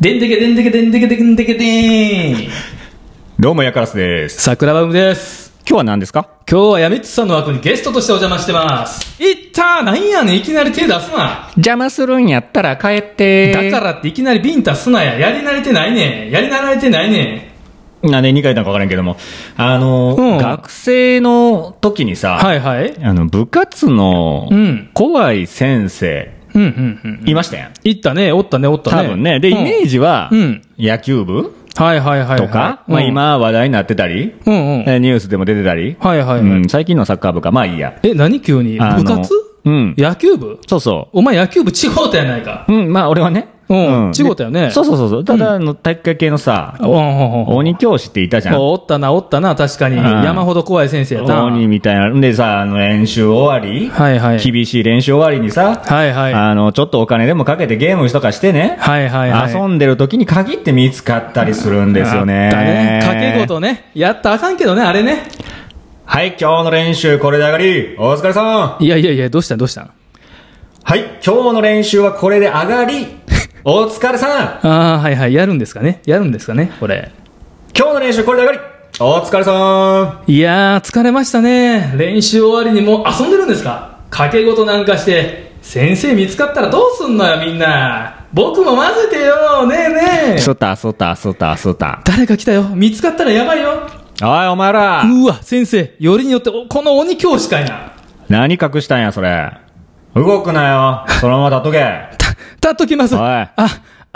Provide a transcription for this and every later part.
でんてけでんてけでんてけでんてけでーん。どうも、ヤカラスです。桜バムです。今日は何ですか？今日はやみつさんの枠にゲストとしてお邪魔してます。いったーなんやねん、いきなり手出すな。邪魔するんやったら帰って。だからっていきなりビンタすなや。やり慣れてないねん。やり慣れてないねん。なんで2回言ったのか分からんけども、あの、うん学生の時にさ、はいはい。あの、部活のうん怖い先生、うんうんうん。いましたやん。いったね、おったね、おったね。多分ね。で、イメージ。ジはうん、野球部はいはいはいはい。とか、まあうん、今話題になってたり、うんうん。えーニュースでも出てたり、はいはい最近のサッカー部か、まあいいや。え、何急に？部活？うん。野球部？そうそお前野球部違うたやないか。う。うん、まあ俺はね。うん違うたよねでそうそうそうそう。ただ、あの、体育会系のさ、鬼教師っていたじゃん。おったな、おったな、確かに。うん山ほど怖い先生やったな。鬼みたいな。んでさ、あの、練習終わり、はいはい。厳しい練習終わりにさ、はいはい。あの、ちょっとお金でもかけてゲームとかしてね、はいはいはい。遊んでる時に限って見つかったりするんですよね。あったね。掛け事ね。やったらあかんけどね、あれね。はい、今日の練習これで上がり。お疲れさん。いやいやいや、どうしたんどうした？んはい、今日の練習はこれで上がり。お疲れさん。ああ、はいはい。やるんですかね？やるんですかね、これ。今日の練習これで上がり。お疲れさん。いやー、疲れましたね。練習終わりにもう遊んでるんですか？掛け事なんかして、先生見つかったらどうすんのよ、みんな。僕も混ぜてよ、ねえねえ。そった、そった、そった、そった。誰か来たよ。見つかったらやばいよ。おい、お前ら。うわ、先生。よりによって、おこの鬼教師かいな。何隠したんや、それ。動くなよ。そのまま立っとけ。っときます。あ、あ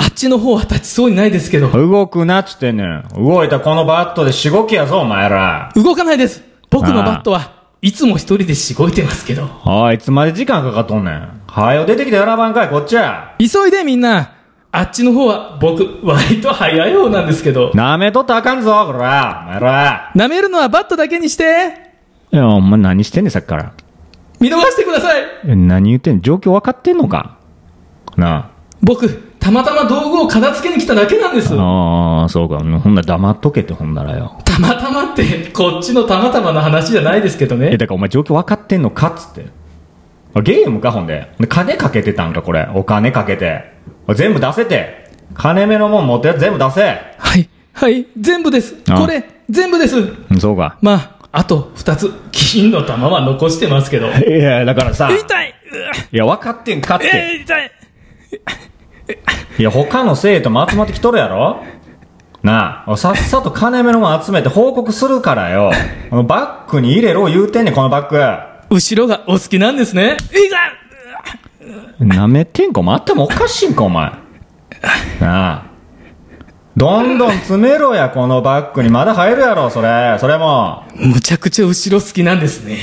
っちの方は立ちそうにないですけど。動くなっつってんねん。動いたこのバットでしごきやぞ、お前ら。動かないです。僕のバットはいつも一人でしごいてますけど。おい、いつまで時間かかっとんねん。はよ出てきて選ばんかい、こっちや。急いでみんな。あっちの方は僕、割と早い方なんですけど。舐めとったらあかんぞ、こら。お前ら。舐めるのはバットだけにして。いや、お前何してんねん、さっきから。見逃してください。え何言ってんの？状況分かってんのか？な僕、たまたま道具を片付けに来ただけなんです。あ。ああ、そうか。ほんなら黙っとけって、ほんならよ。たまたまって、こっちのたまたまの話じゃないですけどえ、ね。だからお前状況分かってんのかっつって。ゲームか、ほんで。で金かけてたんか、これ。お金かけて。全部出せて。金目のもん持ったやつ全部出せ。はい、はい、全部です。あこれ、全部です。うんそうか。まあ、あと二つ、金の玉は残してますけど。いや、だからさ。痛いいや、分かってんかって。えー痛いいや、他の生徒も集まってきとるやろ？なあ、さっさと金目のもん集めて報告するからよ。バッグに入れろ言うてんねん、このバッグ。後ろがお好きなんですね。痛いなめてんか、お前頭おかしいんか、お前。なあ。どんどん詰めろや、このバッグに。まだ入るやろ、それ。それも。むちゃくちゃ後ろ好きなんですね。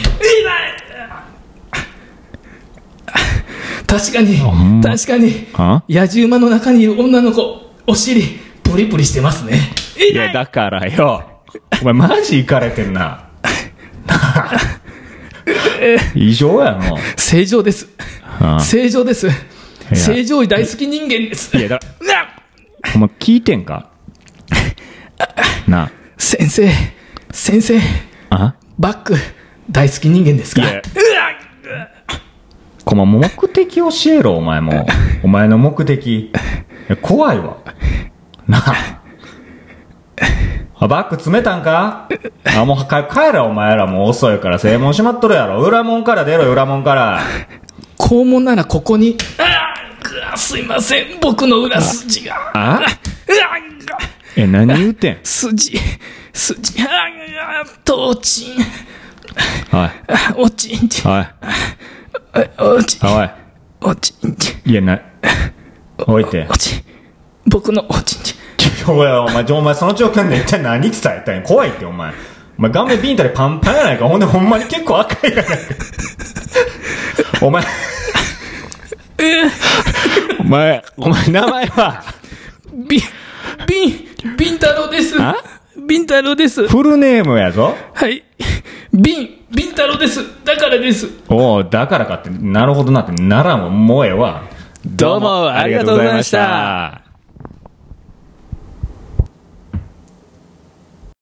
確かにん、ま？確かに、は野獣馬の中にいる女の子、お尻、プリプリしてますね。いや、だからよ。お前マジイかれてんな。な あ異常やの。正常です。正常です。正常位大好き人間です。いや、だ、うわお前聞いてんか？な先生、先生、あ。あ？バック、大好き人間ですか？いやこの目的教えろ、お前も。お前の目的。怖いわ。なあ。あバッグ詰めたんか？あ、もう帰帰れ、お前らもう遅いから正門閉まっとるやろ。裏門から出ろよ、裏門から。肛門ならここに、あすいません、僕の裏筋が。あ？うわえ、何言うてん？筋、筋、ああ、とうちん、おい、あおちんちん、おい、おちん、おい。おちんちん、いや、な、置いてお。ちん、僕のおちんちん。おい、お前、お前、その状況で一体何伝えたんや怖いって、お前。お前、顔面ビンタでパンパンやないか。ほんで、ほんまに結構赤いやないか。お前、お前、お前、名前は、ビン、ビン、ビン太郎ですあ？ビン太郎です。フルネームやぞ。はい。ビン、ビン太郎です。だからです。おうだからかって、なるほどなって、ならんわ、もうええわ。どうもありがとうございました